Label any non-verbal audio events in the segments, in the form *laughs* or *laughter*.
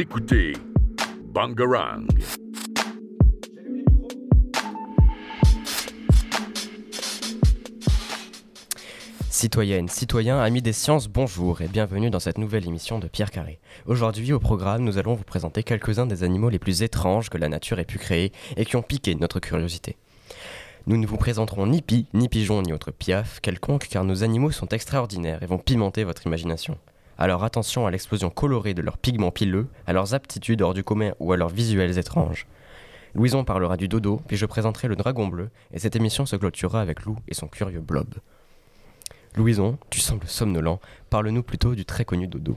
Écoutez Bangarang. Citoyennes, citoyens, amis des sciences, bonjour et bienvenue dans cette nouvelle émission de Pierre Carré. Aujourd'hui au programme, nous allons vous présenter quelques-uns des animaux les plus étranges que la nature ait pu créer et qui ont piqué notre curiosité. Nous ne vous présenterons ni pie, ni pigeon, ni autre piaf quelconque car nos animaux sont extraordinaires et vont pimenter votre imagination. Alors attention à l'explosion colorée de leurs pigments pileux, à leurs aptitudes hors du commun ou à leurs visuels étranges. Louison parlera du dodo, puis je présenterai le dragon bleu, et cette émission se clôturera avec Lou et son curieux blob. Louison, tu sembles somnolent, parle-nous plutôt du très connu dodo.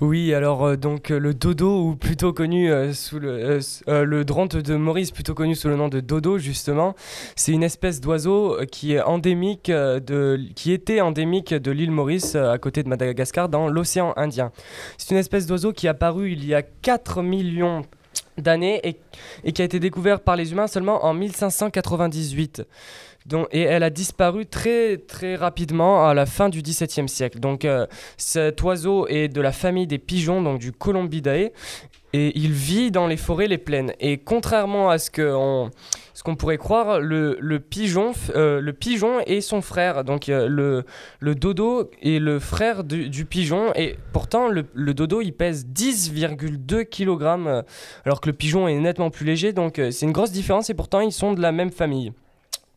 Oui, alors euh, donc euh, le dodo, ou plutôt connu euh, sous le, dronte de Maurice, plutôt connu sous le nom de dodo justement, c'est une espèce d'oiseau qui est endémique de, était endémique de l'île Maurice à côté de Madagascar dans l'océan Indien. C'est une espèce d'oiseau qui est apparue il y a 4 millions d'années et, et qui a été découvert par les humains seulement en 1598. Et elle a disparu très très rapidement à la fin du XVIIe siècle. Donc euh, cet oiseau est de la famille des pigeons, donc du Columbidae, et il vit dans les forêts les plaines. Et contrairement à ce qu'on pourrait croire, le, pigeon, euh, le pigeon est son frère. Donc euh, le, dodo est le frère du, pigeon. Et pourtant, le, le dodo, il pèse 10,2 kg, alors que le pigeon est nettement plus léger. Donc c'est une grosse différence et pourtant, ils sont de la même famille.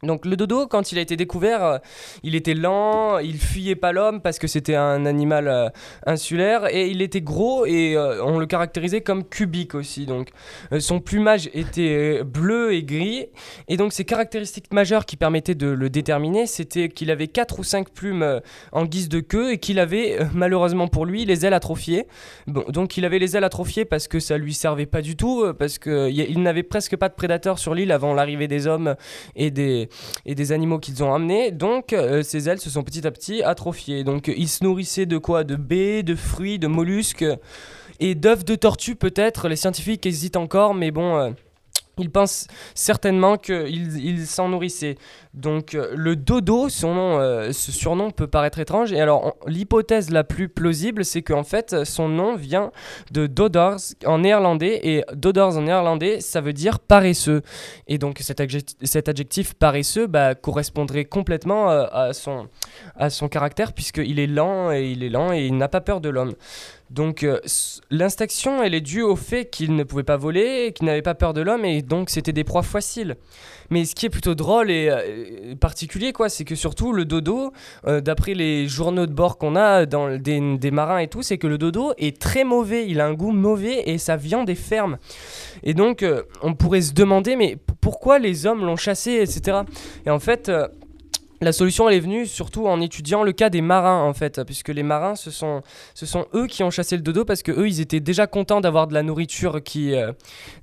Donc le dodo, quand il a été découvert, euh, il était lent, il fuyait pas l'homme parce que c'était un animal euh, insulaire et il était gros et euh, on le caractérisait comme cubique aussi. Donc son plumage était bleu et gris et donc ses caractéristiques majeures qui permettaient de le déterminer, c'était qu'il avait quatre ou cinq plumes en guise de queue et qu'il avait malheureusement pour lui les ailes atrophiées. Bon, donc il avait les ailes atrophiées parce que ça lui servait pas du tout parce que il y a- il n'avait presque pas de prédateurs sur l'île avant l'arrivée des hommes et des et des animaux qu'ils ont amenés. Donc, euh, ces ailes se sont petit à petit atrophiées. Donc, ils se nourrissaient de quoi? De baies, de fruits, de mollusques et d'œufs de tortue peut-être. Les scientifiques hésitent encore, mais bon. euh, ils pensent certainement qu'ils ils s'en nourrissaient. Donc euh, le dodo, son nom, euh, ce surnom peut paraître étrange. Et alors l'hypothèse la plus plausible, c'est qu'en fait son nom vient de dodors en néerlandais. Et dodors en néerlandais, ça veut dire paresseux. Et donc cet adjectif, paresseux bah, correspondrait complètement euh, à, son, caractère puisqu'il est lent et il est lent et il n'a pas peur de l'homme. Donc euh, elle est due au fait qu'il ne pouvait pas voler, qu'il n'avait pas peur de l'homme et donc c'était des proies faciles. Mais ce qui est plutôt drôle euh, particulier, quoi, c'est que surtout le dodo, euh, d'après les journaux de bord qu'on a dans des, marins et tout, c'est que le dodo est très mauvais, il a un goût mauvais et sa viande est ferme. Et donc euh, on pourrait se demander, mais pourquoi les hommes l'ont chassé, etc. Et en fait... euh, la solution, elle est venue surtout en étudiant le cas des marins, en fait, puisque les marins, ce sont, ce sont eux qui ont chassé le dodo parce que eux, ils étaient déjà contents d'avoir de la nourriture qui, euh,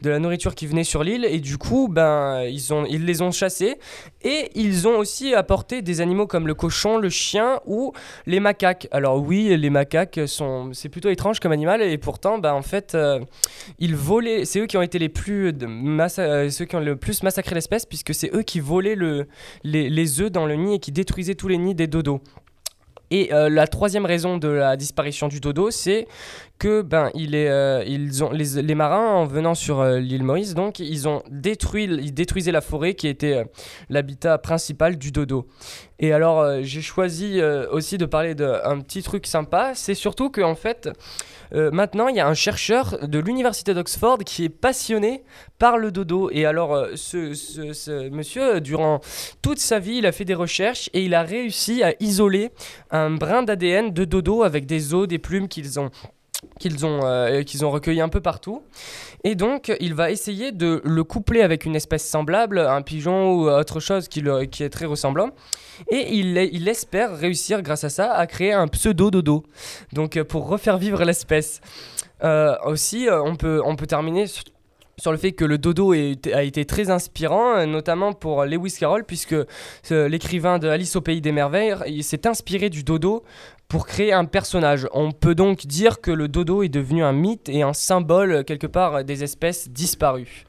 de la nourriture qui venait sur l'île, et du coup, ben, ils, ont, ils les ont chassés, et ils ont aussi apporté des animaux comme le cochon, le chien ou les macaques. Alors oui, les macaques sont, c'est plutôt étrange comme animal, et pourtant, ben, en fait, euh, ils volaient, c'est eux qui ont été les plus, de massa- euh, ceux qui ont le plus massacré l'espèce, puisque c'est eux qui volaient le, les, les œufs dans le et qui détruisaient tous les nids des dodos. Et euh, la troisième raison de la disparition du dodo, c'est que ben euh, ils ont les, marins en venant sur euh, l'île Maurice, donc ils ont détruit, ils détruisaient la forêt qui était euh, l'habitat principal du dodo. Et alors j'ai choisi aussi de parler d'un petit truc sympa, c'est surtout que en fait maintenant il y a un chercheur de l'université d'Oxford qui est passionné par le dodo. Et alors ce monsieur durant toute sa vie il a fait des recherches et il a réussi à isoler un brin d'ADN de dodo avec des os, des plumes qu'ils ont qu'ils ont, euh, qu'ils ont recueilli un peu partout. Et donc, il va essayer de le coupler avec une espèce semblable, un pigeon ou autre chose qui, qui est très ressemblant. Et il, il espère réussir, grâce à ça, à créer un pseudo-dodo. Donc, euh, pour refaire vivre l'espèce. Euh, aussi, on, peut, on peut terminer sur, le fait que le dodo est- a été très inspirant, euh, notamment pour Lewis Carroll, puisque l'écrivain de Alice au Pays des Merveilles il s'est inspiré du dodo pour créer un personnage. On peut donc dire que le dodo est devenu un mythe et un symbole, euh, quelque part, euh, des espèces disparues.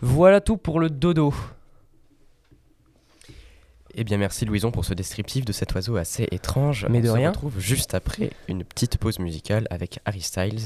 Voilà tout pour le dodo. Eh bien, merci Louison pour ce descriptif de cet oiseau assez étrange. Mais On de se rien. retrouve juste après une petite pause musicale avec Harry Styles.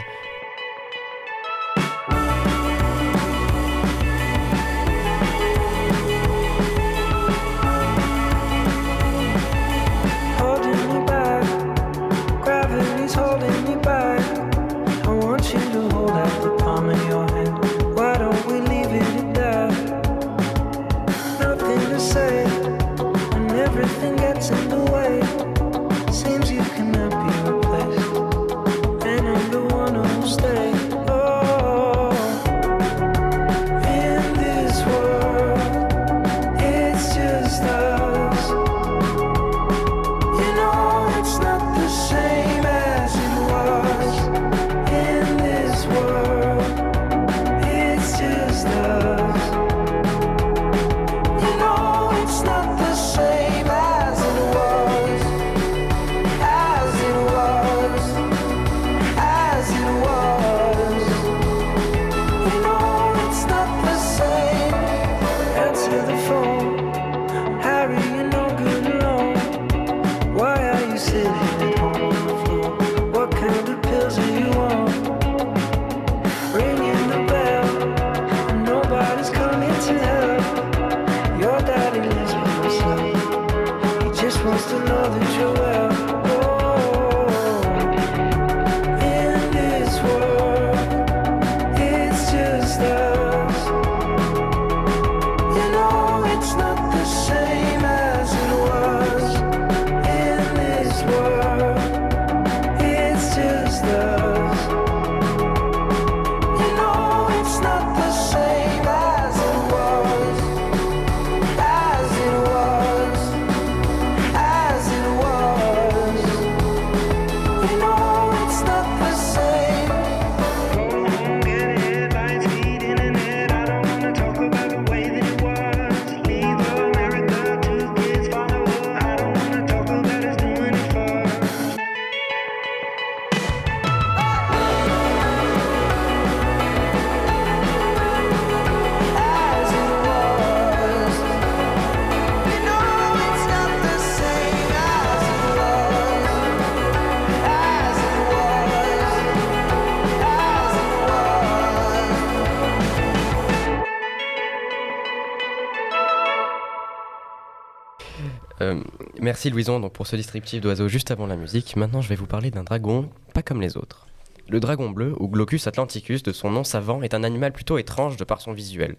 Merci Louison donc, pour ce descriptif d'oiseau juste avant la musique. Maintenant, je vais vous parler d'un dragon pas comme les autres. Le dragon bleu, ou Glaucus atlanticus de son nom savant, est un animal plutôt étrange de par son visuel.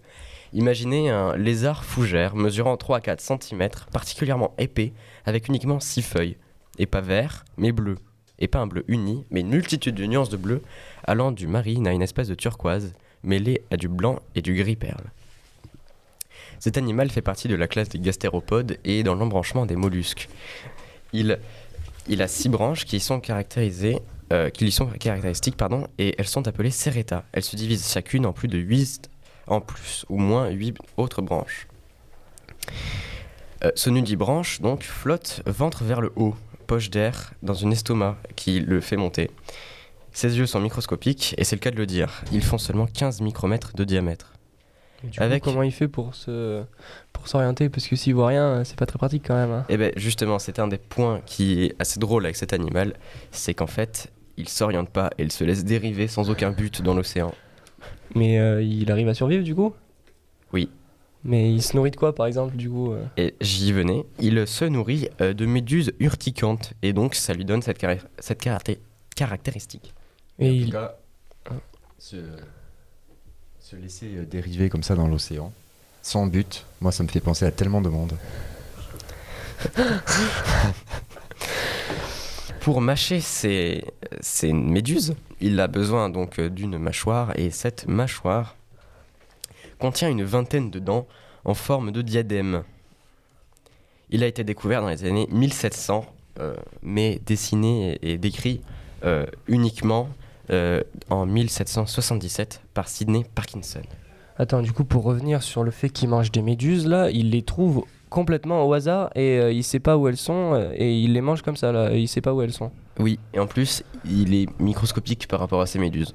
Imaginez un lézard fougère mesurant 3 à 4 cm, particulièrement épais, avec uniquement 6 feuilles. Et pas vert, mais bleu. Et pas un bleu uni, mais une multitude de nuances de bleu, allant du marine à une espèce de turquoise, mêlée à du blanc et du gris perle. Cet animal fait partie de la classe des gastéropodes et dans l'embranchement des mollusques. Il, a six branches qui sont caractérisées, euh, qui lui sont caractéristiques, pardon, et elles sont appelées serreta. Elles se divisent chacune en plus de 8, en plus ou moins 8 autres branches. Euh, ce nudibranche donc flotte ventre vers le haut, poche d'air dans une estomac qui le fait monter. Ses yeux sont microscopiques et c'est le cas de le dire. Ils font seulement 15 micromètres de diamètre. Du coup, Avec- comment il fait pour se pour s'orienter? Parce que s'il voit rien, c'est pas très pratique quand même. hein. Et bien justement, c'est un des points qui est assez drôle avec cet animal, c'est qu'en fait, il s'oriente pas et il se laisse dériver sans aucun but dans l'océan. Mais euh, il arrive à survivre du coup? Oui. Mais il se nourrit de quoi par exemple du coup euh? Et j'y venais, il se nourrit euh, de méduses urticantes et donc ça lui donne cette, caracté- cette caracté- caractéristique. Et en il... tout cas, se, se laisser euh, dériver comme ça dans l'océan, sans but, moi ça me fait penser à tellement de monde. *laughs* Pour mâcher ces, méduses, il a besoin donc euh, d'une mâchoire et cette mâchoire contient une vingtaine de dents en forme de diadème. Il a été découvert dans les années 1700, euh, mais dessiné et, décrit uniquement en 1777 par Sidney Parkinson. Attends, du coup pour revenir sur le fait qu'il mange des méduses là, il les trouve complètement au hasard et euh, il sait pas où elles sont euh, et il les mange comme ça là, et il sait pas où elles sont. Oui, et en plus, il est microscopique par rapport à ces méduses.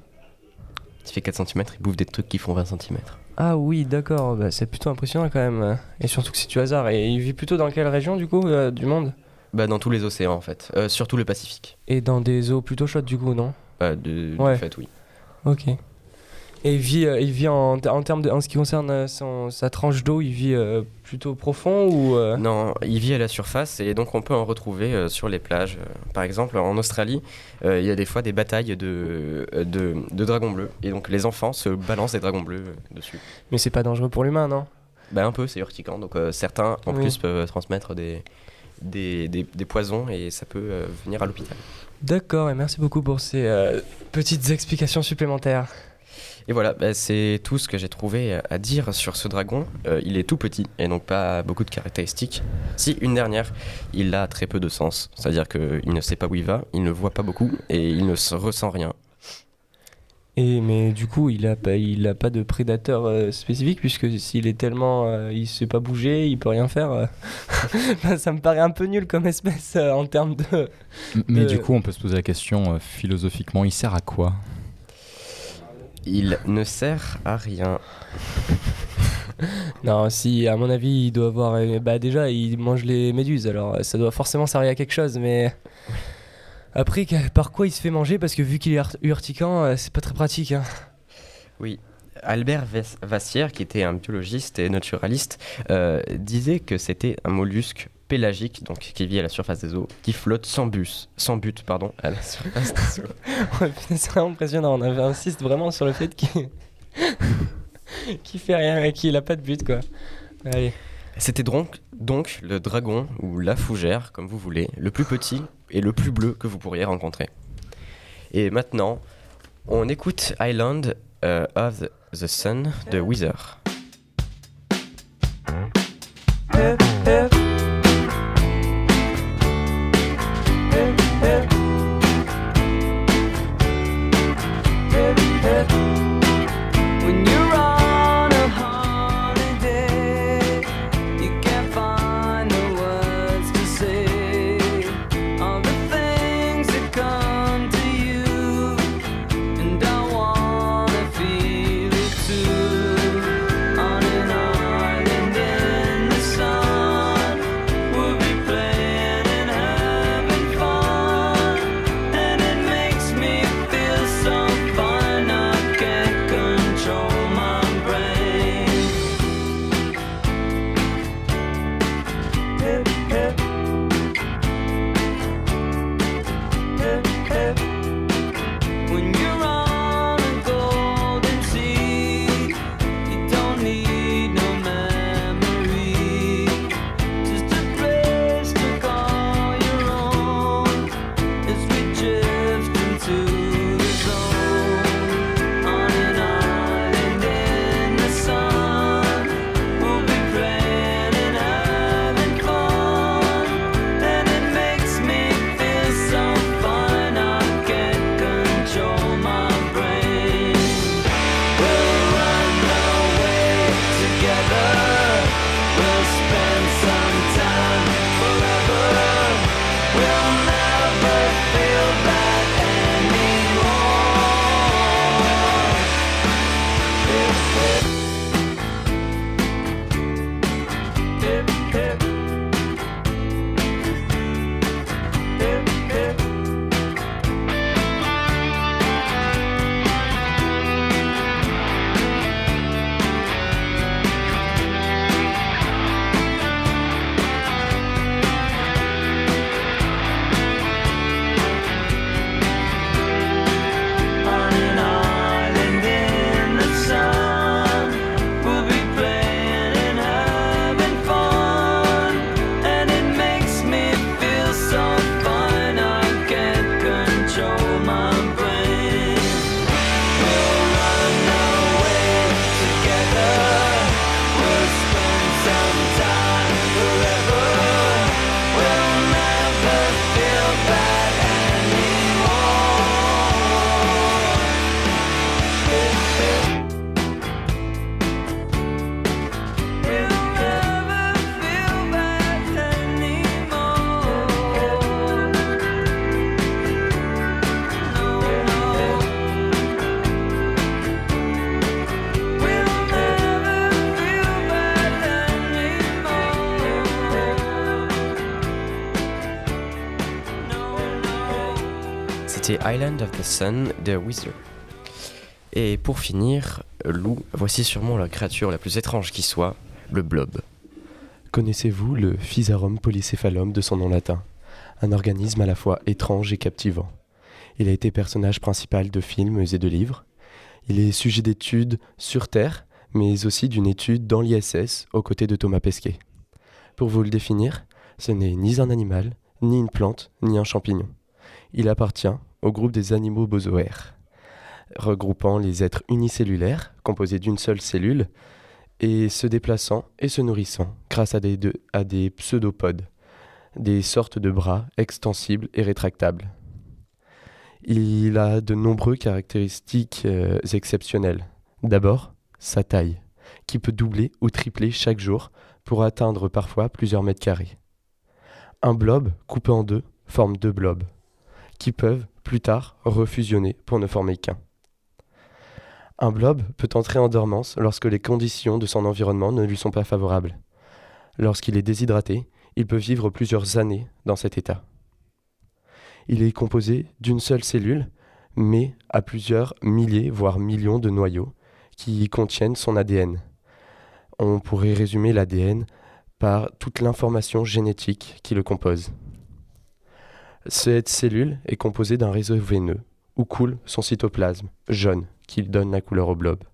Il fait 4 cm, il bouffe des trucs qui font 20 cm. Ah oui, d'accord, bah, c'est plutôt impressionnant quand même. euh, Et surtout que c'est du hasard. Et il vit plutôt dans quelle région du coup euh, du monde? Bah, dans tous les océans en fait, Euh, surtout le Pacifique. Et dans des eaux plutôt chaudes du coup, non? Bah, de, fait, oui. Ok. Et il vit, euh, il vit en, en termes de, en ce qui concerne euh, son- sa tranche d'eau, il vit euh, plutôt profond ou Non, il vit à la surface et donc on peut en retrouver sur les plages. Par exemple, en Australie, il y a des fois des batailles de, de, de dragons bleus. Et donc les enfants se balancent des dragons bleus dessus. Mais c'est pas dangereux pour l'humain, non? Bah, un peu, c'est urticant. Donc euh, certains en Oui. plus peuvent transmettre des, des, des- des poisons et ça peut euh, venir à l'hôpital. D'accord, et merci beaucoup pour ces euh, petites explications supplémentaires. Et voilà, bah, c'est tout ce que j'ai trouvé euh, à dire sur ce dragon. Euh, il est tout petit et donc pas beaucoup de caractéristiques. Si, une dernière, il a très peu de sens. C'est-à-dire qu'il ne sait pas où il va, il ne voit pas beaucoup et il ne se ressent rien. Et mais du coup, il a pas, il a pas de prédateur euh, spécifique puisque s'il est tellement, euh, il sait pas bouger, il peut rien faire. euh. *laughs* Ben, ça me paraît un peu nul comme espèce euh, en termes de. M- Mais du coup, on peut se poser la question euh, philosophiquement, il sert à quoi? Il ne sert à rien. *laughs* Non, si à mon avis, il doit avoir, euh, bah déjà, il mange les méduses, alors euh, ça doit forcément servir à quelque chose, mais. Après, par quoi il se fait manger? Parce que vu qu'il est ur- urticant, euh, c'est pas très pratique. hein. Oui. Albert Vass- Vassière, qui était un biologiste et naturaliste, euh, disait que c'était un mollusque pélagique, donc qui vit à la surface des eaux, qui flotte sans bus, sans but, pardon, à la surface des eaux. *laughs* C'est vraiment impressionnant. On insiste vraiment sur le fait qu'il *laughs* qu'il fait rien et qu'il a pas de but, quoi. Allez. C'était donc, le dragon, ou la fougère, comme vous voulez, le plus petit et le plus bleu que vous pourriez rencontrer. Et maintenant, on écoute Island euh, of the, the Sun de Weezer. C'était Island of the Sun de Weezer. Et pour finir, Lou, voici sûrement la créature la plus étrange qui soit, le blob. Connaissez-vous le Physarum polycéphalum de son nom latin? Un organisme à la fois étrange et captivant. Il a été personnage principal de films et de livres. Il est sujet d'études sur Terre, mais aussi d'une étude dans l'ISS aux côtés de Thomas Pesquet. Pour vous le définir, Ce n'est ni un animal, ni une plante, ni un champignon. Il appartient au groupe des animaux bosoaires, regroupant les êtres unicellulaires, composés d'une seule cellule, et se déplaçant et se nourrissant grâce à des, de- à des pseudopodes, des sortes de bras extensibles et rétractables. Il a de nombreuses caractéristiques euh, exceptionnelles. D'abord, sa taille, qui peut doubler ou tripler chaque jour pour atteindre parfois plusieurs mètres carrés. Un blob coupé en deux forme deux blobs, qui peuvent plus tard refusionner pour ne former qu'un. Un blob peut entrer en dormance lorsque les conditions de son environnement ne lui sont pas favorables. Lorsqu'il est déshydraté, il peut vivre plusieurs années dans cet état. Il est composé d'une seule cellule, mais à plusieurs milliers, voire millions de noyaux qui contiennent son ADN. On pourrait résumer l'ADN par toute l'information génétique qui le compose. Cette cellule est composée d'un réseau veineux où coule son cytoplasme, jaune, qui donne la couleur au blob.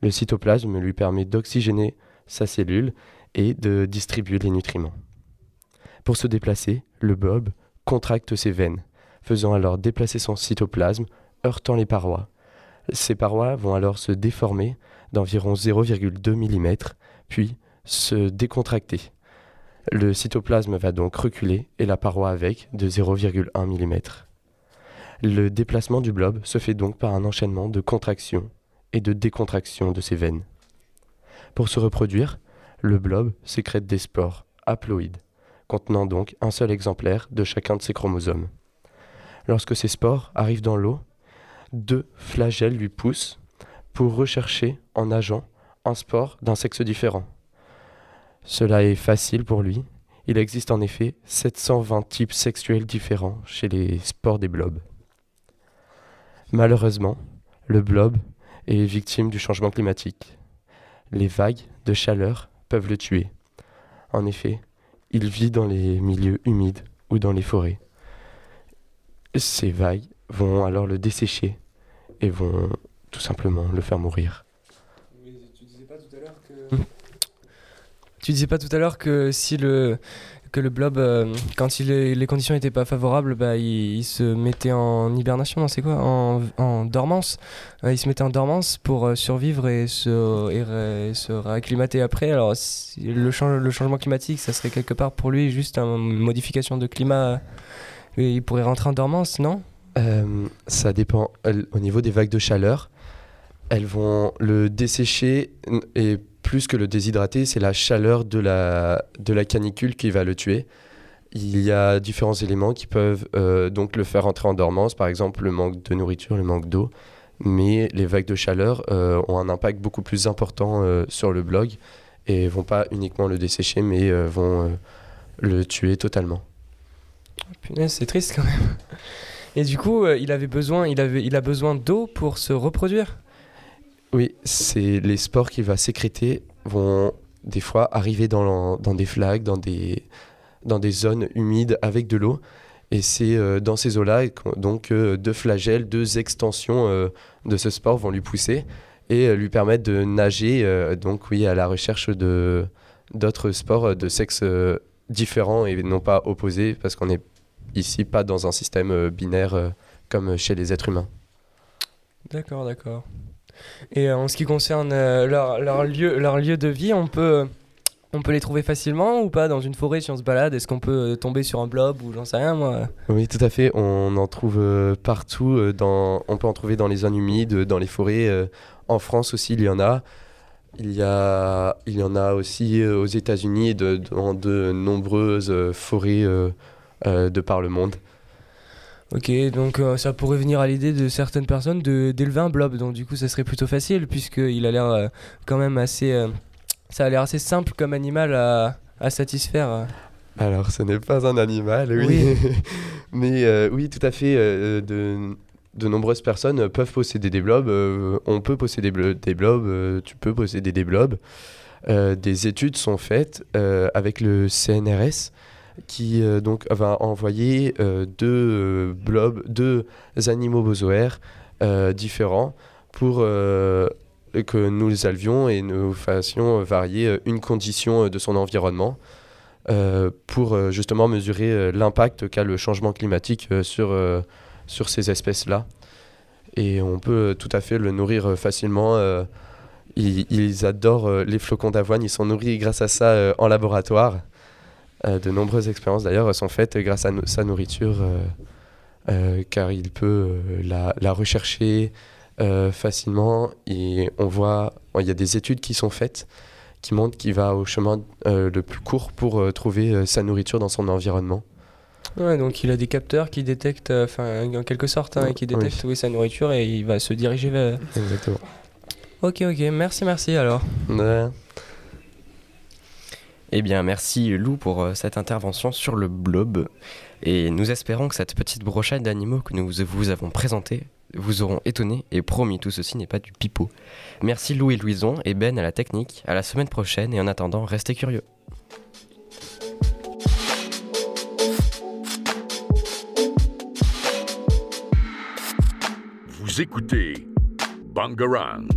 Le cytoplasme lui permet d'oxygéner sa cellule et de distribuer les nutriments. Pour se déplacer, le blob contracte ses veines, faisant alors déplacer son cytoplasme, heurtant les parois. Ces parois vont alors se déformer d'environ 0,2 mm, puis se décontracter. Le cytoplasme va donc reculer et la paroi avec de 0,1 mm. Le déplacement du blob se fait donc par un enchaînement de contractions et de décontractions de ses veines. Pour se reproduire, le blob sécrète des spores haploïdes, contenant donc un seul exemplaire de chacun de ses chromosomes. Lorsque ces spores arrivent dans l'eau, deux flagelles lui poussent pour rechercher en nageant un spore d'un sexe différent. Cela est facile pour lui. Il existe en effet 720 types sexuels différents chez les spores des blobs. Malheureusement, le blob est victime du changement climatique. Les vagues de chaleur peuvent le tuer. En effet, il vit dans les milieux humides ou dans les forêts. Ces vagues vont alors le dessécher et vont tout simplement le faire mourir. Tu disais pas tout à l'heure que. Tu disais pas tout à l'heure que si le que le blob, euh, quand les conditions n'étaient pas favorables, bah, il, se mettait en hibernation, c'est quoi en, dormance. Euh, il se mettait en dormance pour euh, survivre et se, et se réacclimater après. Alors le, chan- le changement climatique, ça serait quelque part pour lui juste une modification de climat. Il pourrait rentrer en dormance, non? Ça dépend. Au niveau des vagues de chaleur, elles vont le dessécher et plus que le déshydrater, c'est la chaleur de la, de la canicule qui va le tuer. Il y a différents éléments qui peuvent euh, donc le faire entrer en dormance, par exemple le manque de nourriture, le manque d'eau. Mais les vagues de chaleur euh, ont un impact beaucoup plus important euh, sur le blog et vont pas uniquement le dessécher, mais vont le tuer totalement. Punaise, c'est triste quand même. Et du coup, il avait besoin, il avait, il a besoin d'eau pour se reproduire? Oui, c'est les spores qu'il va sécréter vont des fois arriver dans, dans des flaques, dans des, dans des zones humides avec de l'eau. Et c'est euh, dans ces eaux-là, donc euh, deux flagelles, deux extensions euh, de ce sport vont lui pousser et euh, lui permettre de nager, donc oui, à la recherche de d'autres sports de sexe différents et non pas opposés, parce qu'on n'est ici pas dans un système binaire comme chez les êtres humains. D'accord, d'accord. Et euh, en ce qui concerne euh, leur, lieu, leur lieu de vie, on peut, on peut les trouver facilement ou pas dans une forêt si on se balade? Est-ce qu'on peut euh, tomber sur un blob ou j'en sais rien moi? Oui, tout à fait. On en trouve partout. On peut en trouver dans les zones humides, dans les forêts. en France aussi, il y en a. Il y, a... il y en a aussi aux États-Unis et dans de nombreuses forêts de par le monde. Ok, donc euh, ça pourrait venir à l'idée de certaines personnes de d'élever un blob, donc du coup ça serait plutôt facile puisqu'il a l'air euh, quand même assez... euh, ça a l'air assez simple comme animal à, à satisfaire. Alors, ce n'est pas un animal, oui. *laughs* Mais oui, tout à fait. de, de nombreuses personnes peuvent posséder des blobs. on peut posséder blo- des blobs. tu peux posséder des blobs. Des études sont faites avec le CNRS qui euh, donc va envoyer euh, deux euh, blobs, deux animaux bosoaires différents pour que nous les alvions et nous fassions varier une condition de son environnement. pour justement mesurer l'impact qu'a le changement climatique sur, sur ces espèces-là. Et on peut tout à fait le nourrir facilement. ils, adorent les flocons d'avoine, ils sont nourris grâce à ça en laboratoire. Euh, de nombreuses expériences d'ailleurs sont faites grâce à no- sa nourriture, euh, euh, car il peut la, la rechercher facilement. Et on voit, il y a des études qui sont faites qui montrent qu'il va au chemin le plus court pour trouver sa nourriture dans son environnement. Ouais, donc il a des capteurs qui détectent, euh, enfin en quelque sorte, hein, qui Oui. détectent où est sa nourriture et il va se diriger vers. Exactement. Ok, ok, merci, merci alors. Ouais. Eh bien, merci Lou pour euh, cette intervention sur le blob. Et nous espérons que cette petite brochette d'animaux que nous vous avons présentée vous auront étonné et promis, tout ceci n'est pas du pipeau. Merci Lou et Louison et Ben à la technique. À la semaine prochaine et en attendant, restez curieux. Vous écoutez Bangarang.